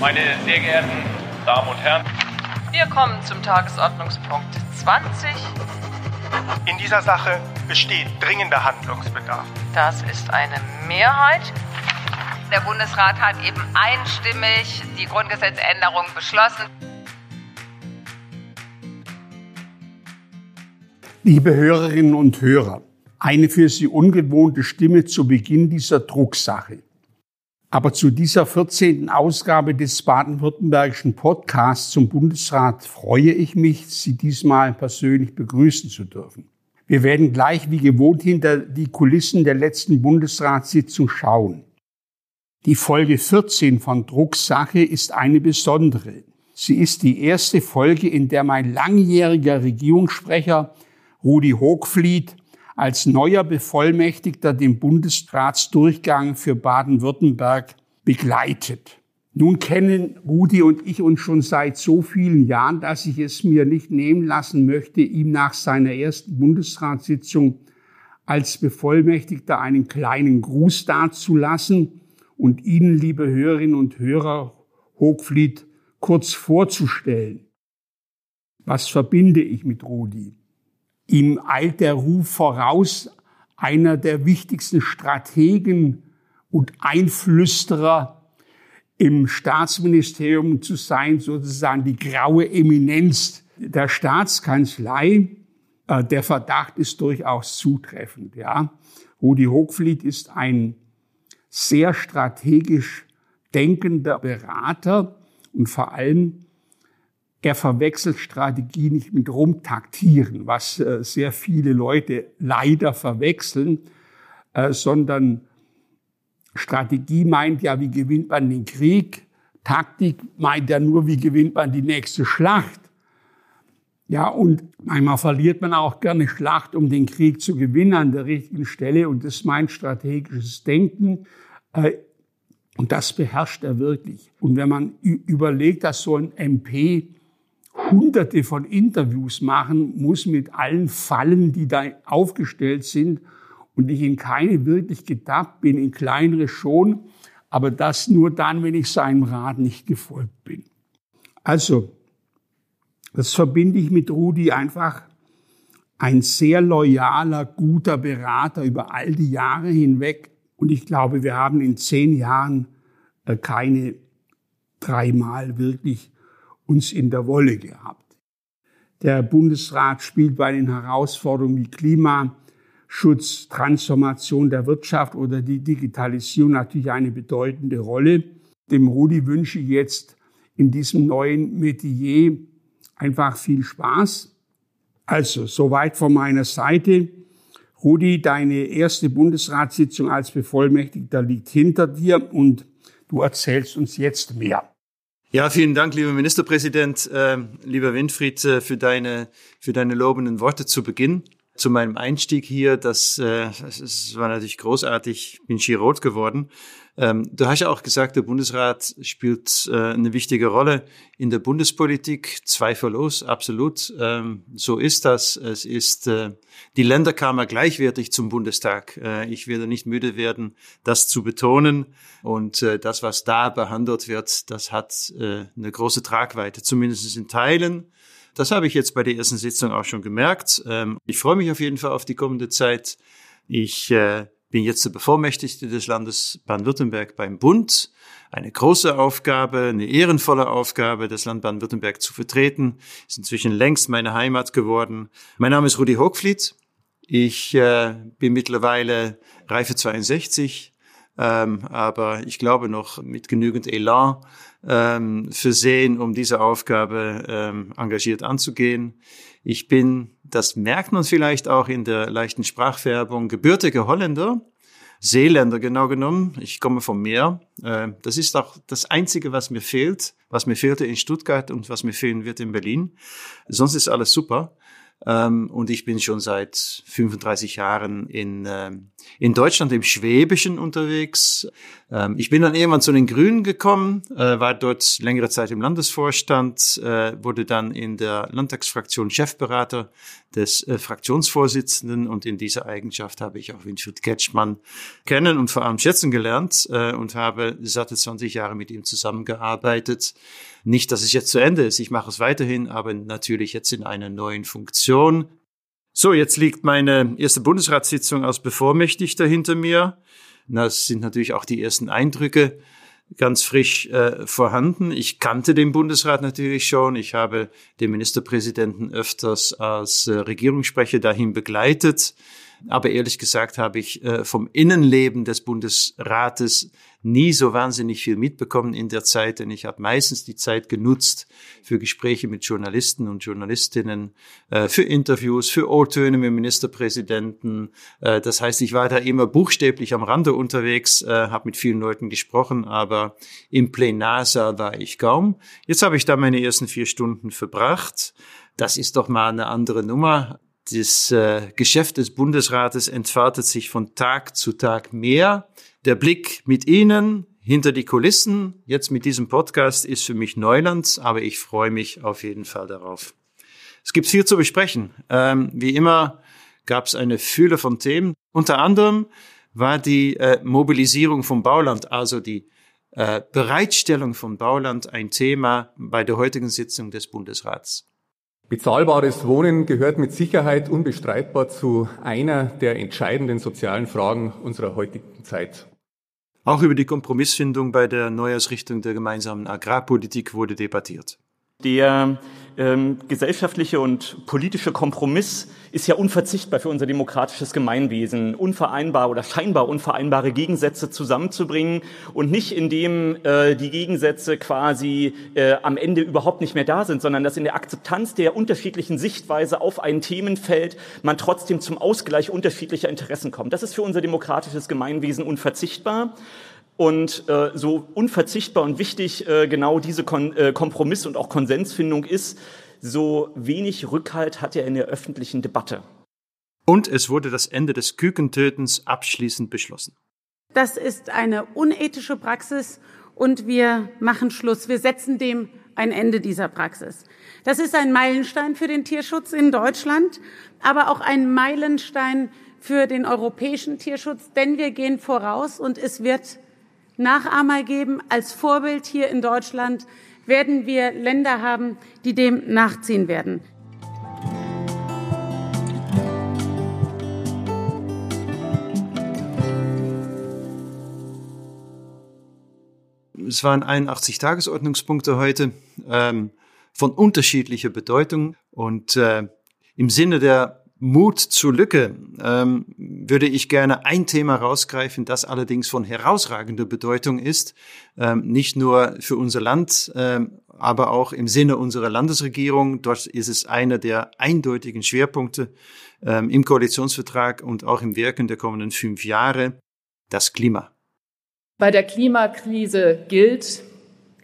Meine sehr geehrten Damen und Herren, wir kommen zum Tagesordnungspunkt 20. In dieser Sache besteht dringender Handlungsbedarf. Das ist eine Mehrheit. Der Bundesrat hat eben einstimmig die Grundgesetzänderung beschlossen. Liebe Hörerinnen und Hörer, eine für Sie ungewohnte Stimme zu Beginn dieser Drucksache. Aber zu dieser 14. Ausgabe des baden-württembergischen Podcasts zum Bundesrat freue ich mich, Sie diesmal persönlich begrüßen zu dürfen. Wir werden gleich wie gewohnt hinter die Kulissen der letzten Bundesratssitzung schauen. Die Folge 14 von Drucksache ist eine besondere. Sie ist die erste Folge, in der mein langjähriger Regierungssprecher Rudi Hochfliet als neuer Bevollmächtigter den Bundesratsdurchgang für Baden-Württemberg begleitet. Nun kennen Rudi und ich uns schon seit so vielen Jahren, dass ich es mir nicht nehmen lassen möchte, ihm nach seiner ersten Bundesratssitzung als Bevollmächtigter einen kleinen Gruß dazulassen und Ihnen, liebe Hörerinnen und Hörer, Hochfliet kurz vorzustellen. Was verbinde ich mit Rudi? Ihm eilt der Ruf voraus, einer der wichtigsten Strategen und Einflüsterer im Staatsministerium zu sein, sozusagen die graue Eminenz der Staatskanzlei. Äh, der Verdacht ist durchaus zutreffend, ja. Rudi Hochfliet ist ein sehr strategisch denkender Berater und vor allem er verwechselt Strategie nicht mit Rumtaktieren, was äh, sehr viele Leute leider verwechseln, äh, sondern Strategie meint ja, wie gewinnt man den Krieg, Taktik meint ja nur, wie gewinnt man die nächste Schlacht. Ja, und manchmal verliert man auch gerne Schlacht, um den Krieg zu gewinnen an der richtigen Stelle. Und das meint strategisches Denken. Äh, und das beherrscht er wirklich. Und wenn man überlegt, dass so ein MP hunderte von Interviews machen muss mit allen Fallen, die da aufgestellt sind und ich in keine wirklich gedacht bin, in kleinere schon, aber das nur dann, wenn ich seinem Rat nicht gefolgt bin. Also, das verbinde ich mit Rudi einfach ein sehr loyaler, guter Berater über all die Jahre hinweg. Und ich glaube, wir haben in zehn Jahren äh, keine dreimal wirklich uns in der Wolle gehabt. Der Bundesrat spielt bei den Herausforderungen wie Klimaschutz, Transformation der Wirtschaft oder die Digitalisierung natürlich eine bedeutende Rolle. Dem Rudi wünsche ich jetzt in diesem neuen Metier einfach viel Spaß. Also, soweit von meiner Seite. Rudi, deine erste Bundesratssitzung als Bevollmächtigter liegt hinter dir und du erzählst uns jetzt mehr. Ja, vielen Dank, lieber Ministerpräsident, äh, lieber Winfried, äh, für deine, für deine lobenden Worte zu Beginn. Zu meinem Einstieg hier, das, äh, das war natürlich großartig, bin Chirot geworden. Ähm, du hast ja auch gesagt, der Bundesrat spielt äh, eine wichtige Rolle in der Bundespolitik, zweifellos, absolut. Ähm, so ist das. Es ist äh, die Länderkammer gleichwertig zum Bundestag. Äh, ich werde nicht müde werden, das zu betonen. Und äh, das, was da behandelt wird, das hat äh, eine große Tragweite, zumindest in Teilen. Das habe ich jetzt bei der ersten Sitzung auch schon gemerkt. Ähm, ich freue mich auf jeden Fall auf die kommende Zeit. Ich äh, bin jetzt der Bevollmächtigte des Landes Baden-Württemberg beim Bund. Eine große Aufgabe, eine ehrenvolle Aufgabe, das Land Baden-Württemberg zu vertreten. Ist inzwischen längst meine Heimat geworden. Mein Name ist Rudi Hochfliet. Ich äh, bin mittlerweile Reife 62, ähm, aber ich glaube noch mit genügend Elan ähm, versehen, um diese Aufgabe ähm, engagiert anzugehen. Ich bin, das merkt man vielleicht auch in der leichten Sprachfärbung, gebürtiger Holländer, Seeländer genau genommen. Ich komme vom Meer. Äh, das ist auch das Einzige, was mir fehlt, was mir fehlte in Stuttgart und was mir fehlen wird in Berlin. Sonst ist alles super. Ähm, und ich bin schon seit 35 Jahren in, äh, in Deutschland im Schwäbischen unterwegs. Ähm, ich bin dann irgendwann zu den Grünen gekommen, äh, war dort längere Zeit im Landesvorstand, äh, wurde dann in der Landtagsfraktion Chefberater des äh, Fraktionsvorsitzenden und in dieser Eigenschaft habe ich auch Winfried Ketschmann kennen und vor allem schätzen gelernt äh, und habe satte 20 Jahre mit ihm zusammengearbeitet. Nicht, dass es jetzt zu Ende ist, ich mache es weiterhin, aber natürlich jetzt in einer neuen Funktion. So, jetzt liegt meine erste Bundesratssitzung als Bevormächtigter hinter mir. Das sind natürlich auch die ersten Eindrücke ganz frisch äh, vorhanden. Ich kannte den Bundesrat natürlich schon. Ich habe den Ministerpräsidenten öfters als äh, Regierungssprecher dahin begleitet. Aber ehrlich gesagt habe ich äh, vom Innenleben des Bundesrates nie so wahnsinnig viel mitbekommen in der Zeit, denn ich habe meistens die Zeit genutzt für Gespräche mit Journalisten und Journalistinnen, äh, für Interviews, für O-Töne mit Ministerpräsidenten. Äh, das heißt, ich war da immer buchstäblich am Rande unterwegs, habe mit vielen Leuten gesprochen, aber im Plenarsaal war ich kaum. Jetzt habe ich da meine ersten vier Stunden verbracht. Das ist doch mal eine andere Nummer das äh, Geschäft des Bundesrates entfaltet sich von Tag zu Tag mehr. Der Blick mit Ihnen hinter die Kulissen, jetzt mit diesem Podcast, ist für mich Neuland, aber ich freue mich auf jeden Fall darauf. Es gibt viel zu besprechen. Ähm, wie immer gab es eine Fülle von Themen. Unter anderem war die äh, Mobilisierung vom Bauland, also die äh, Bereitstellung von Bauland ein Thema bei der heutigen Sitzung des Bundesrats. Bezahlbares Wohnen gehört mit Sicherheit unbestreitbar zu einer der entscheidenden sozialen Fragen unserer heutigen Zeit. Auch über die Kompromissfindung bei der Neuausrichtung der gemeinsamen Agrarpolitik wurde debattiert. Der ähm, gesellschaftliche und politische Kompromiss ist ja unverzichtbar für unser demokratisches Gemeinwesen, unvereinbar oder scheinbar unvereinbare Gegensätze zusammenzubringen und nicht indem äh, die Gegensätze quasi äh, am Ende überhaupt nicht mehr da sind, sondern dass in der Akzeptanz der unterschiedlichen Sichtweise auf ein Themenfeld man trotzdem zum Ausgleich unterschiedlicher Interessen kommt. Das ist für unser demokratisches Gemeinwesen unverzichtbar. Und äh, so unverzichtbar und wichtig äh, genau diese Kon äh, Kompromiss- und auch Konsensfindung ist, so wenig Rückhalt hat er in der öffentlichen Debatte. Und es wurde das Ende des Kükentötens abschließend beschlossen. Das ist eine unethische Praxis und wir machen Schluss. Wir setzen dem ein Ende dieser Praxis. Das ist ein Meilenstein für den Tierschutz in Deutschland, aber auch ein Meilenstein für den europäischen Tierschutz, denn wir gehen voraus und es wird Nachahmer geben. Als Vorbild hier in Deutschland werden wir Länder haben, die dem nachziehen werden. Es waren 81 Tagesordnungspunkte heute ähm, von unterschiedlicher Bedeutung und äh, im Sinne der Mut zur Lücke ähm, würde ich gerne ein Thema rausgreifen, das allerdings von herausragender Bedeutung ist, ähm, nicht nur für unser Land, ähm, aber auch im Sinne unserer Landesregierung. Dort ist es einer der eindeutigen Schwerpunkte ähm, im Koalitionsvertrag und auch im Wirken der kommenden fünf Jahre, das Klima. Bei der Klimakrise gilt,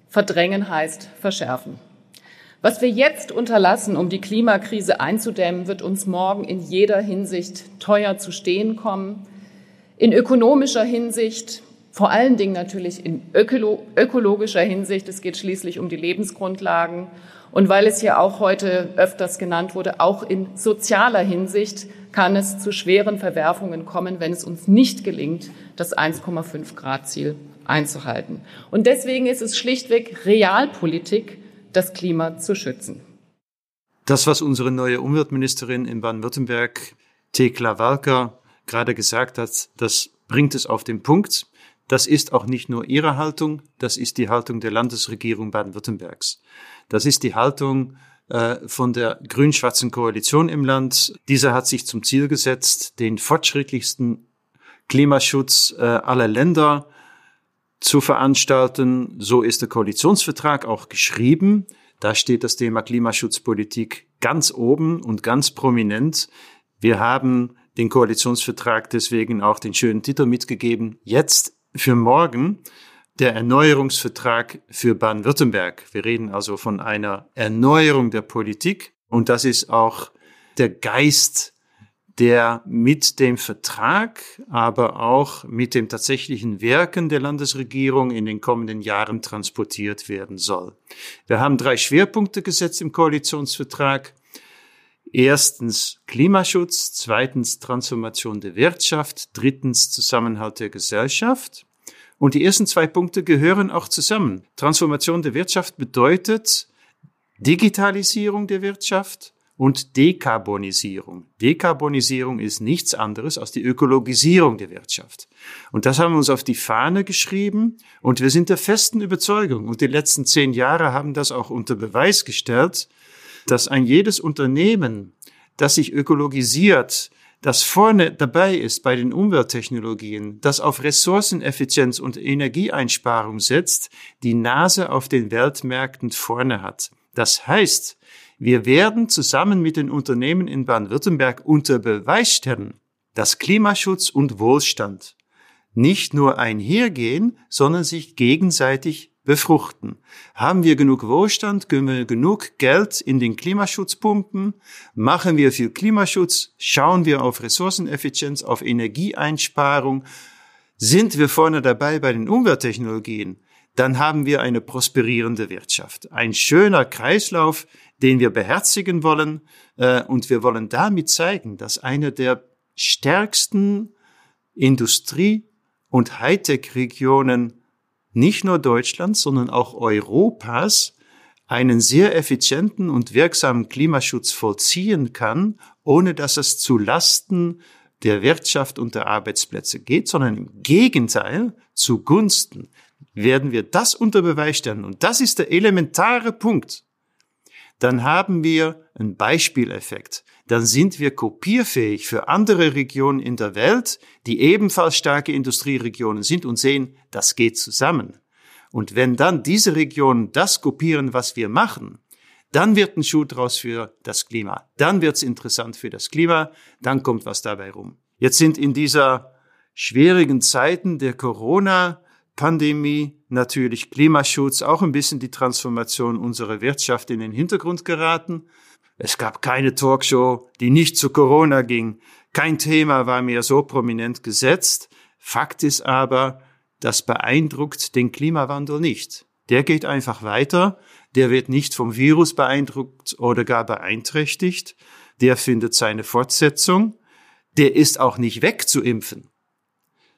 verdrängen heißt verschärfen. Was wir jetzt unterlassen, um die Klimakrise einzudämmen, wird uns morgen in jeder Hinsicht teuer zu stehen kommen. In ökonomischer Hinsicht, vor allen Dingen natürlich in ökolo ökologischer Hinsicht. Es geht schließlich um die Lebensgrundlagen. Und weil es hier auch heute öfters genannt wurde, auch in sozialer Hinsicht kann es zu schweren Verwerfungen kommen, wenn es uns nicht gelingt, das 1,5 Grad Ziel einzuhalten. Und deswegen ist es schlichtweg Realpolitik, das Klima zu schützen. Das, was unsere neue Umweltministerin in Baden-Württemberg, Thekla Walker, gerade gesagt hat, das bringt es auf den Punkt. Das ist auch nicht nur ihre Haltung, das ist die Haltung der Landesregierung Baden-Württembergs. Das ist die Haltung äh, von der grün-schwarzen Koalition im Land. Dieser hat sich zum Ziel gesetzt, den fortschrittlichsten Klimaschutz äh, aller Länder zu veranstalten. So ist der Koalitionsvertrag auch geschrieben. Da steht das Thema Klimaschutzpolitik ganz oben und ganz prominent. Wir haben den Koalitionsvertrag deswegen auch den schönen Titel mitgegeben. Jetzt für morgen der Erneuerungsvertrag für Baden-Württemberg. Wir reden also von einer Erneuerung der Politik und das ist auch der Geist der mit dem Vertrag, aber auch mit dem tatsächlichen Wirken der Landesregierung in den kommenden Jahren transportiert werden soll. Wir haben drei Schwerpunkte gesetzt im Koalitionsvertrag. Erstens Klimaschutz, zweitens Transformation der Wirtschaft, drittens Zusammenhalt der Gesellschaft. Und die ersten zwei Punkte gehören auch zusammen. Transformation der Wirtschaft bedeutet Digitalisierung der Wirtschaft und Dekarbonisierung. Dekarbonisierung ist nichts anderes als die Ökologisierung der Wirtschaft. Und das haben wir uns auf die Fahne geschrieben und wir sind der festen Überzeugung und die letzten zehn Jahre haben das auch unter Beweis gestellt, dass ein jedes Unternehmen, das sich ökologisiert, das vorne dabei ist bei den Umwelttechnologien, das auf Ressourceneffizienz und Energieeinsparung setzt, die Nase auf den Weltmärkten vorne hat. Das heißt, wir werden zusammen mit den Unternehmen in Baden-Württemberg unter Beweis stellen, dass Klimaschutz und Wohlstand nicht nur einhergehen, sondern sich gegenseitig befruchten. Haben wir genug Wohlstand, können wir genug Geld in den Klimaschutz pumpen, machen wir viel Klimaschutz, schauen wir auf Ressourceneffizienz, auf Energieeinsparung, sind wir vorne dabei bei den Umwelttechnologien, dann haben wir eine prosperierende Wirtschaft. Ein schöner Kreislauf, den wir beherzigen wollen, äh, und wir wollen damit zeigen, dass eine der stärksten Industrie- und Hightech-Regionen nicht nur Deutschlands, sondern auch Europas einen sehr effizienten und wirksamen Klimaschutz vollziehen kann, ohne dass es zu Lasten der Wirtschaft und der Arbeitsplätze geht, sondern im Gegenteil zugunsten werden wir das unter Beweis stellen. Und das ist der elementare Punkt. Dann haben wir einen Beispieleffekt dann sind wir kopierfähig für andere Regionen in der Welt, die ebenfalls starke Industrieregionen sind und sehen, das geht zusammen. Und wenn dann diese Regionen das kopieren, was wir machen, dann wird ein Schuh draus für das Klima. Dann wird's interessant für das Klima, dann kommt was dabei rum. Jetzt sind in dieser schwierigen Zeiten der Corona Pandemie, natürlich Klimaschutz, auch ein bisschen die Transformation unserer Wirtschaft in den Hintergrund geraten. Es gab keine Talkshow, die nicht zu Corona ging. Kein Thema war mehr so prominent gesetzt. Fakt ist aber, das beeindruckt den Klimawandel nicht. Der geht einfach weiter. Der wird nicht vom Virus beeindruckt oder gar beeinträchtigt. Der findet seine Fortsetzung. Der ist auch nicht wegzuimpfen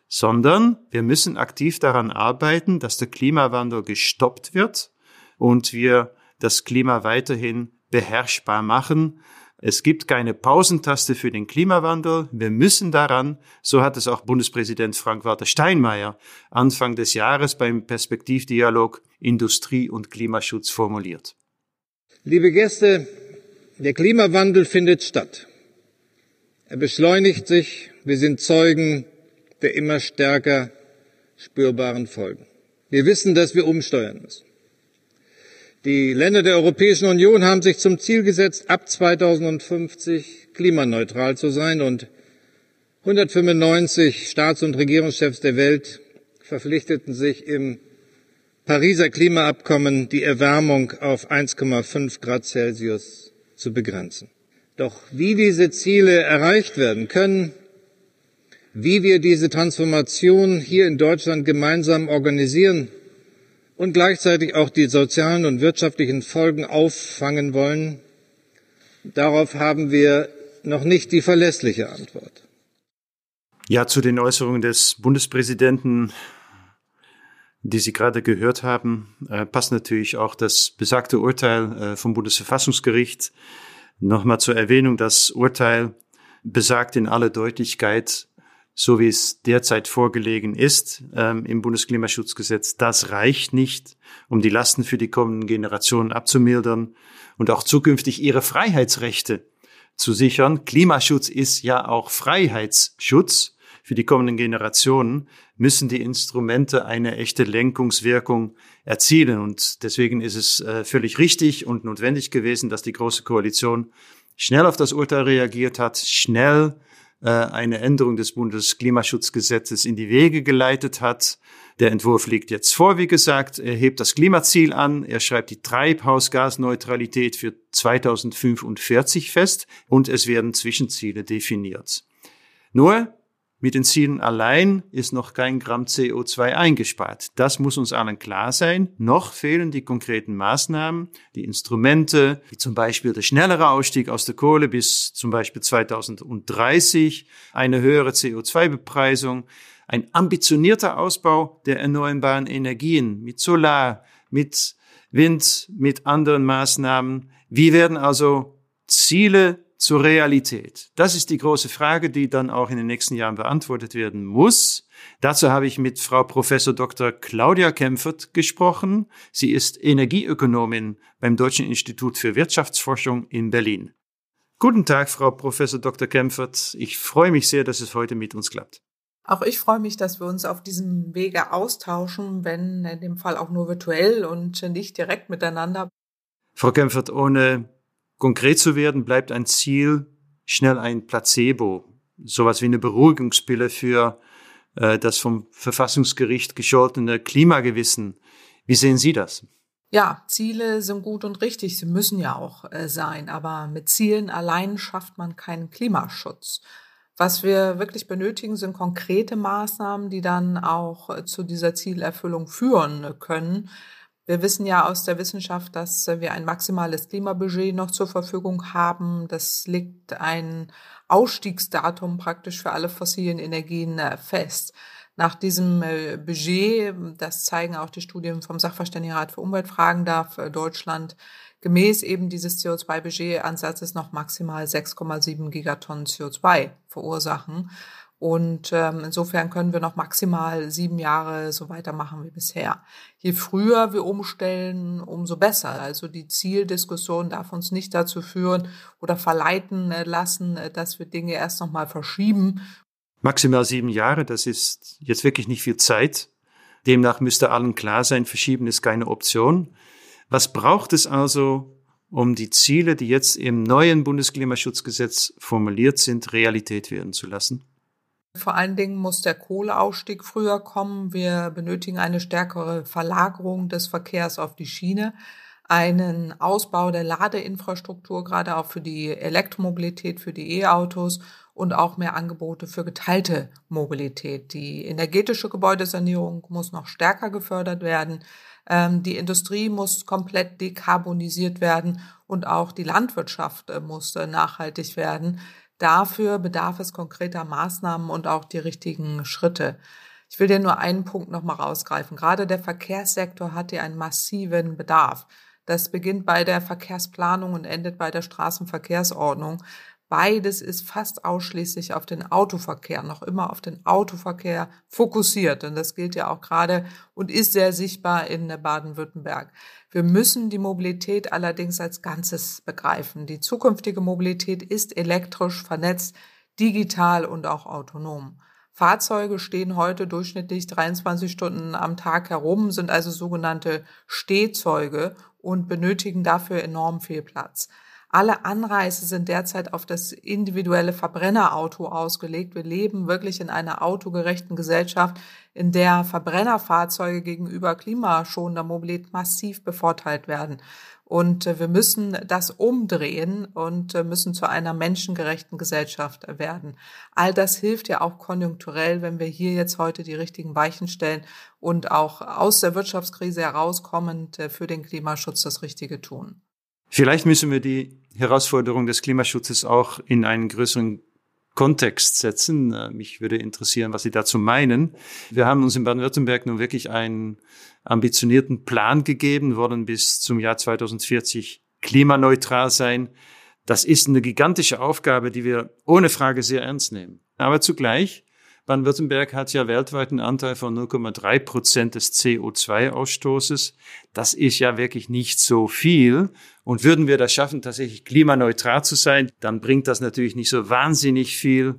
sondern wir müssen aktiv daran arbeiten, dass der Klimawandel gestoppt wird und wir das Klima weiterhin beherrschbar machen. Es gibt keine Pausentaste für den Klimawandel. Wir müssen daran, so hat es auch Bundespräsident Frank-Walter Steinmeier Anfang des Jahres beim Perspektivdialog Industrie und Klimaschutz formuliert. Liebe Gäste, der Klimawandel findet statt. Er beschleunigt sich. Wir sind Zeugen der immer stärker spürbaren Folgen. Wir wissen, dass wir umsteuern müssen. Die Länder der Europäischen Union haben sich zum Ziel gesetzt, ab 2050 klimaneutral zu sein und 195 Staats- und Regierungschefs der Welt verpflichteten sich im Pariser Klimaabkommen, die Erwärmung auf 1,5 Grad Celsius zu begrenzen. Doch wie diese Ziele erreicht werden können, wie wir diese Transformation hier in Deutschland gemeinsam organisieren, und gleichzeitig auch die sozialen und wirtschaftlichen Folgen auffangen wollen, darauf haben wir noch nicht die verlässliche Antwort. Ja, zu den Äußerungen des Bundespräsidenten, die Sie gerade gehört haben, äh, passt natürlich auch das besagte Urteil äh, vom Bundesverfassungsgericht. Nochmal zur Erwähnung, das Urteil besagt in aller Deutlichkeit, so wie es derzeit vorgelegen ist ähm, im Bundesklimaschutzgesetz, das reicht nicht, um die Lasten für die kommenden Generationen abzumildern und auch zukünftig ihre Freiheitsrechte zu sichern. Klimaschutz ist ja auch Freiheitsschutz für die kommenden Generationen, müssen die Instrumente eine echte Lenkungswirkung erzielen. Und deswegen ist es äh, völlig richtig und notwendig gewesen, dass die Große Koalition schnell auf das Urteil reagiert hat, schnell eine Änderung des Bundesklimaschutzgesetzes in die Wege geleitet hat. Der Entwurf liegt jetzt vor, wie gesagt. Er hebt das Klimaziel an. Er schreibt die Treibhausgasneutralität für 2045 fest und es werden Zwischenziele definiert. Nur, mit den Zielen allein ist noch kein Gramm CO2 eingespart. Das muss uns allen klar sein. Noch fehlen die konkreten Maßnahmen, die Instrumente, wie zum Beispiel der schnellere Ausstieg aus der Kohle bis zum Beispiel 2030, eine höhere CO2-Bepreisung, ein ambitionierter Ausbau der erneuerbaren Energien mit Solar, mit Wind, mit anderen Maßnahmen. Wie werden also Ziele zur Realität? Das ist die große Frage, die dann auch in den nächsten Jahren beantwortet werden muss. Dazu habe ich mit Frau Professor Dr. Claudia Kempfert gesprochen. Sie ist Energieökonomin beim Deutschen Institut für Wirtschaftsforschung in Berlin. Guten Tag, Frau Professor Dr. Kempfert. Ich freue mich sehr, dass es heute mit uns klappt. Auch ich freue mich, dass wir uns auf diesem Wege austauschen, wenn in dem Fall auch nur virtuell und nicht direkt miteinander. Frau Kempfert, ohne Konkret zu werden bleibt ein Ziel schnell ein Placebo, sowas wie eine Beruhigungspille für äh, das vom Verfassungsgericht gescholtene Klimagewissen. Wie sehen Sie das? Ja, Ziele sind gut und richtig, sie müssen ja auch äh, sein, aber mit Zielen allein schafft man keinen Klimaschutz. Was wir wirklich benötigen, sind konkrete Maßnahmen, die dann auch äh, zu dieser Zielerfüllung führen können. Wir wissen ja aus der Wissenschaft, dass wir ein maximales Klimabudget noch zur Verfügung haben. Das legt ein Ausstiegsdatum praktisch für alle fossilen Energien äh, fest. Nach diesem äh, Budget, das zeigen auch die Studien vom Sachverständigenrat für Umweltfragen, darf Deutschland gemäß eben dieses CO2-Budget-Ansatzes noch maximal 6,7 Gigatonnen CO2 verursachen. Und ähm, insofern können wir noch maximal sieben Jahre so weitermachen wie bisher. Je früher wir umstellen, umso besser. Also die Zieldiskussion darf uns nicht dazu führen oder verleiten äh, lassen, äh, dass wir Dinge erst nochmal verschieben. Maximal sieben Jahre, das ist jetzt wirklich nicht viel Zeit. Demnach müsste allen klar sein, verschieben ist keine Option. Was braucht es also, um die Ziele, die jetzt im neuen Bundesklimaschutzgesetz formuliert sind, Realität werden zu lassen? Vor allen Dingen muss der Kohleausstieg früher kommen. Wir benötigen eine stärkere Verlagerung des Verkehrs auf die Schiene, einen Ausbau der Ladeinfrastruktur, gerade auch für die Elektromobilität, für die E-Autos und auch mehr Angebote für geteilte Mobilität. Die energetische Gebäudesanierung muss noch stärker gefördert werden. Ähm, die Industrie muss komplett dekarbonisiert werden und auch die Landwirtschaft äh, muss äh, nachhaltig werden. Dafür bedarf es konkreter Maßnahmen und auch die richtigen Schritte. Ich will dir nur einen Punkt nochmal rausgreifen. Gerade der Verkehrssektor hat hier einen massiven Bedarf. Das beginnt bei der Verkehrsplanung und endet bei der Straßenverkehrsordnung. Beides ist fast ausschließlich auf den Autoverkehr, noch immer auf den Autoverkehr fokussiert. Und das gilt ja auch gerade und ist sehr sichtbar in Baden-Württemberg. Wir müssen die Mobilität allerdings als Ganzes begreifen. Die zukünftige Mobilität ist elektrisch, vernetzt, digital und auch autonom. Fahrzeuge stehen heute durchschnittlich 23 Stunden am Tag herum, sind also sogenannte Stehzeuge und benötigen dafür enorm viel Platz. Alle Anreize sind derzeit auf das individuelle Verbrennerauto ausgelegt. Wir leben wirklich in einer autogerechten Gesellschaft, in der Verbrennerfahrzeuge gegenüber klimaschonender Mobilität massiv bevorteilt werden. Und äh, wir müssen das umdrehen und äh, müssen zu einer menschengerechten Gesellschaft werden. All das hilft ja auch konjunkturell, wenn wir hier jetzt heute die richtigen Weichen stellen und auch aus der Wirtschaftskrise herauskommend äh, für den Klimaschutz das Richtige tun. Vielleicht müssen wir die Herausforderung des Klimaschutzes auch in einen größeren Kontext setzen. Äh, mich würde interessieren, was Sie dazu meinen. Wir haben uns in Baden-Württemberg nun wirklich einen ambitionierten Plan gegeben, wollen bis zum Jahr 2040 klimaneutral sein. Das ist eine gigantische Aufgabe, die wir ohne Frage sehr ernst nehmen. Aber zugleich Baden-Württemberg hat ja weltweit einen Anteil von 0,3 Prozent des CO2-Ausstoßes. Das ist ja wirklich nicht so viel. Und würden wir das schaffen, tatsächlich klimaneutral zu sein, dann bringt das natürlich nicht so wahnsinnig viel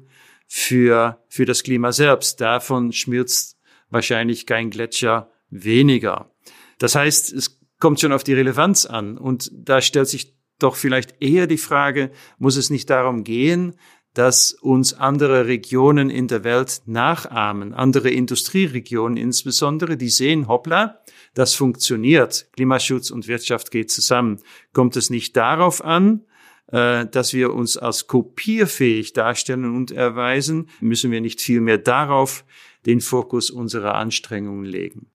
für, für das Klima selbst. Davon schmilzt wahrscheinlich kein Gletscher weniger. Das heißt, es kommt schon auf die Relevanz an. Und da stellt sich doch vielleicht eher die Frage, muss es nicht darum gehen, dass uns andere Regionen in der Welt nachahmen, andere Industrieregionen insbesondere, die sehen, hoppla, das funktioniert, Klimaschutz und Wirtschaft geht zusammen. Kommt es nicht darauf an, äh, dass wir uns als kopierfähig darstellen und erweisen, müssen wir nicht viel mehr darauf den Fokus unserer Anstrengungen legen.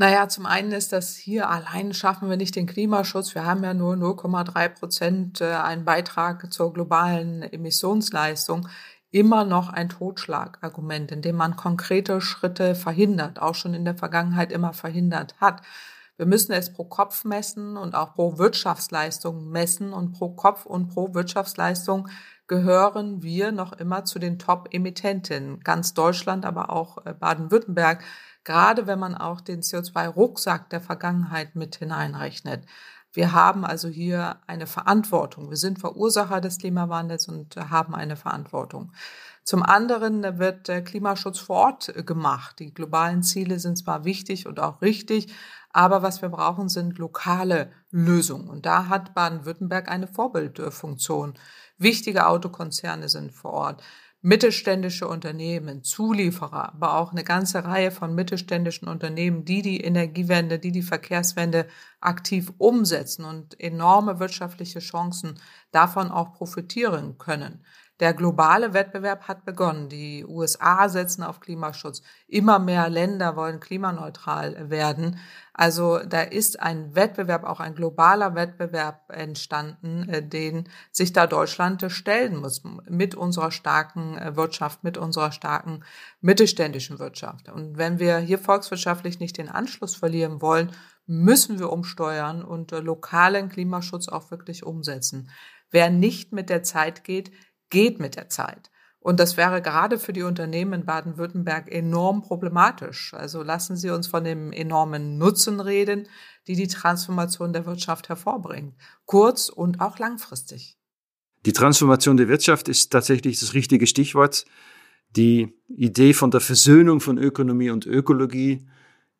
Naja, zum einen ist das hier allein schaffen wir nicht den Klimaschutz. Wir haben ja nur 0,3 Prozent äh, einen Beitrag zur globalen Emissionsleistung. Immer noch ein Totschlagargument, indem man konkrete Schritte verhindert, auch schon in der Vergangenheit immer verhindert hat. Wir müssen es pro Kopf messen und auch pro Wirtschaftsleistung messen und pro Kopf und pro Wirtschaftsleistung gehören wir noch immer zu den Top-Emittentinnen. Ganz Deutschland, aber auch äh, Baden-Württemberg, gerade wenn man auch den CO2-Rucksack der Vergangenheit mit hineinrechnet. Wir haben also hier eine Verantwortung. Wir sind Verursacher des Klimawandels und haben eine Verantwortung. Zum anderen wird Klimaschutz vor Ort gemacht. Die globalen Ziele sind zwar wichtig und auch richtig, aber was wir brauchen, sind lokale Lösungen. Und da hat Baden-Württemberg eine Vorbildfunktion. Wichtige Autokonzerne sind vor Ort. Mittelständische Unternehmen, Zulieferer, aber auch eine ganze Reihe von mittelständischen Unternehmen, die die Energiewende, die die Verkehrswende aktiv umsetzen und enorme wirtschaftliche Chancen davon auch profitieren können. Der globale Wettbewerb hat begonnen. Die USA setzen auf Klimaschutz. Immer mehr Länder wollen klimaneutral werden. Also da ist ein Wettbewerb, auch ein globaler Wettbewerb entstanden, äh, den sich da Deutschland stellen muss mit unserer starken äh, Wirtschaft, mit unserer starken mittelständischen Wirtschaft. Und wenn wir hier volkswirtschaftlich nicht den Anschluss verlieren wollen, müssen wir umsteuern und äh, lokalen Klimaschutz auch wirklich umsetzen. Wer nicht mit der Zeit geht, geht mit der Zeit. Und das wäre gerade für die Unternehmen in Baden-Württemberg enorm problematisch. Also lassen Sie uns von dem enormen Nutzen reden, die die Transformation der Wirtschaft hervorbringt, kurz- und auch langfristig. Die Transformation der Wirtschaft ist tatsächlich das richtige Stichwort. Die Idee von der Versöhnung von Ökonomie und Ökologie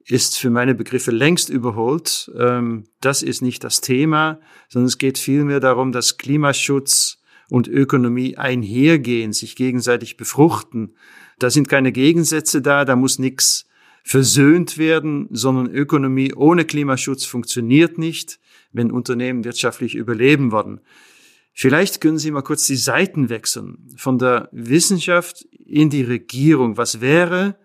ist für meine Begriffe längst überholt. Ähm, das ist nicht das Thema, sondern es geht vielmehr darum, dass Klimaschutz und Ökonomie einhergehen, sich gegenseitig befruchten. Da sind keine Gegensätze da, da muss nichts versöhnt werden, sondern Ökonomie ohne Klimaschutz funktioniert nicht, wenn Unternehmen wirtschaftlich überleben wollen. Vielleicht können Sie mal kurz die Seiten wechseln von der Wissenschaft in die Regierung. Was wäre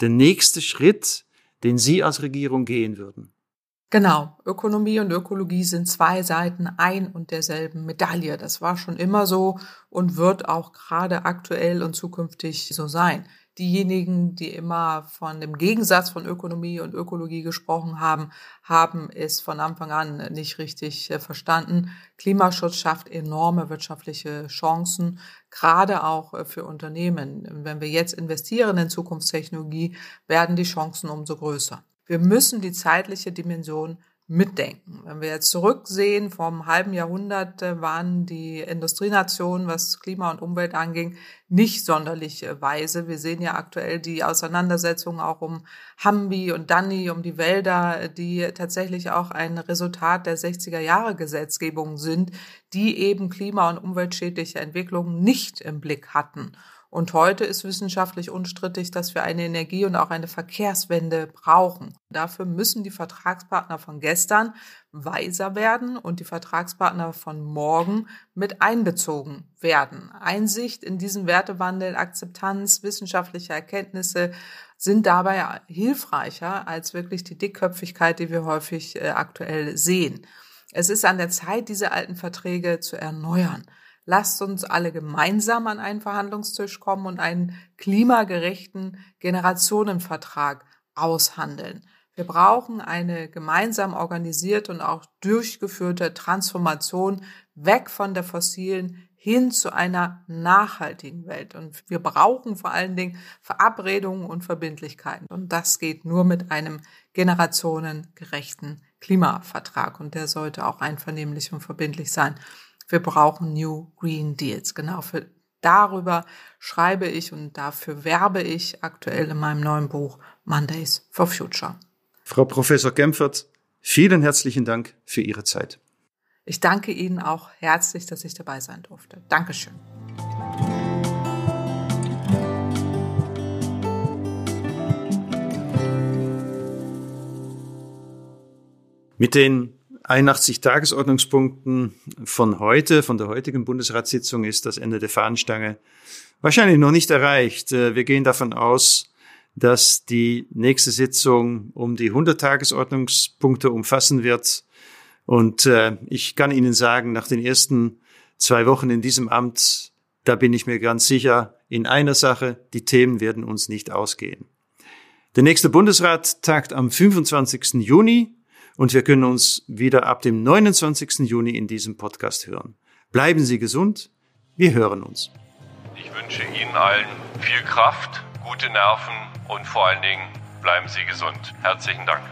der nächste Schritt, den Sie als Regierung gehen würden? Genau, Ökonomie und Ökologie sind zwei Seiten ein und derselben Medaille. Das war schon immer so und wird auch gerade aktuell und zukünftig so sein. Diejenigen, die immer von dem Gegensatz von Ökonomie und Ökologie gesprochen haben, haben es von Anfang an nicht richtig äh, verstanden. Klimaschutz schafft enorme wirtschaftliche Chancen, gerade auch äh, für Unternehmen. Wenn wir jetzt investieren in Zukunftstechnologie, werden die Chancen umso größer. Wir müssen die zeitliche Dimension mitdenken. Wenn wir jetzt zurücksehen, vor einem halben Jahrhundert äh, waren die Industrienationen, was Klima und Umwelt anging, nicht sonderlich äh, weise. Wir sehen ja aktuell die Auseinandersetzungen auch um Hambi und Danny, um die Wälder, die tatsächlich auch ein Resultat der 60er Jahre Gesetzgebung sind, die eben klima- und umweltschädliche Entwicklungen nicht im Blick hatten. Und heute ist wissenschaftlich unstrittig, dass wir eine Energie- und auch eine Verkehrswende brauchen. Dafür müssen die Vertragspartner von gestern weiser werden und die Vertragspartner von morgen mit einbezogen werden. Einsicht in diesen Wertewandel, Akzeptanz, wissenschaftliche Erkenntnisse sind dabei hilfreicher als wirklich die Dickköpfigkeit, die wir häufig äh, aktuell sehen. Es ist an der Zeit, diese alten Verträge zu erneuern. Lasst uns alle gemeinsam an einen Verhandlungstisch kommen und einen klimagerechten Generationenvertrag aushandeln. Wir brauchen eine gemeinsam organisierte und auch durchgeführte Transformation weg von der fossilen hin zu einer nachhaltigen Welt. Und wir brauchen vor allen Dingen Verabredungen und Verbindlichkeiten. Und das geht nur mit einem generationengerechten Klimavertrag. Und der sollte auch einvernehmlich und verbindlich sein wir brauchen New Green Deals. Genau für darüber schreibe ich und dafür werbe ich aktuell in meinem neuen Buch Mondays for Future. Frau Professor Kempfert, vielen herzlichen Dank für Ihre Zeit. Ich danke Ihnen auch herzlich, dass ich dabei sein durfte. Dankeschön. Mit den 81 Tagesordnungspunkten von heute, von der heutigen Bundesratssitzung ist das Ende der Fahnenstange wahrscheinlich noch nicht erreicht. Äh, wir gehen davon aus, dass die nächste Sitzung um die 100 Tagesordnungspunkte umfassen wird. Und äh, ich kann Ihnen sagen, nach den ersten zwei Wochen in diesem Amt, da bin ich mir ganz sicher, in einer Sache, die Themen werden uns nicht ausgehen. Der nächste Bundesrat tagt am 25. Juni und wir können uns wieder ab dem 29. Juni in diesem Podcast hören. Bleiben Sie gesund, wir hören uns. Ich wünsche Ihnen allen viel Kraft, gute Nerven und vor allen Dingen bleiben Sie gesund. Herzlichen Dank.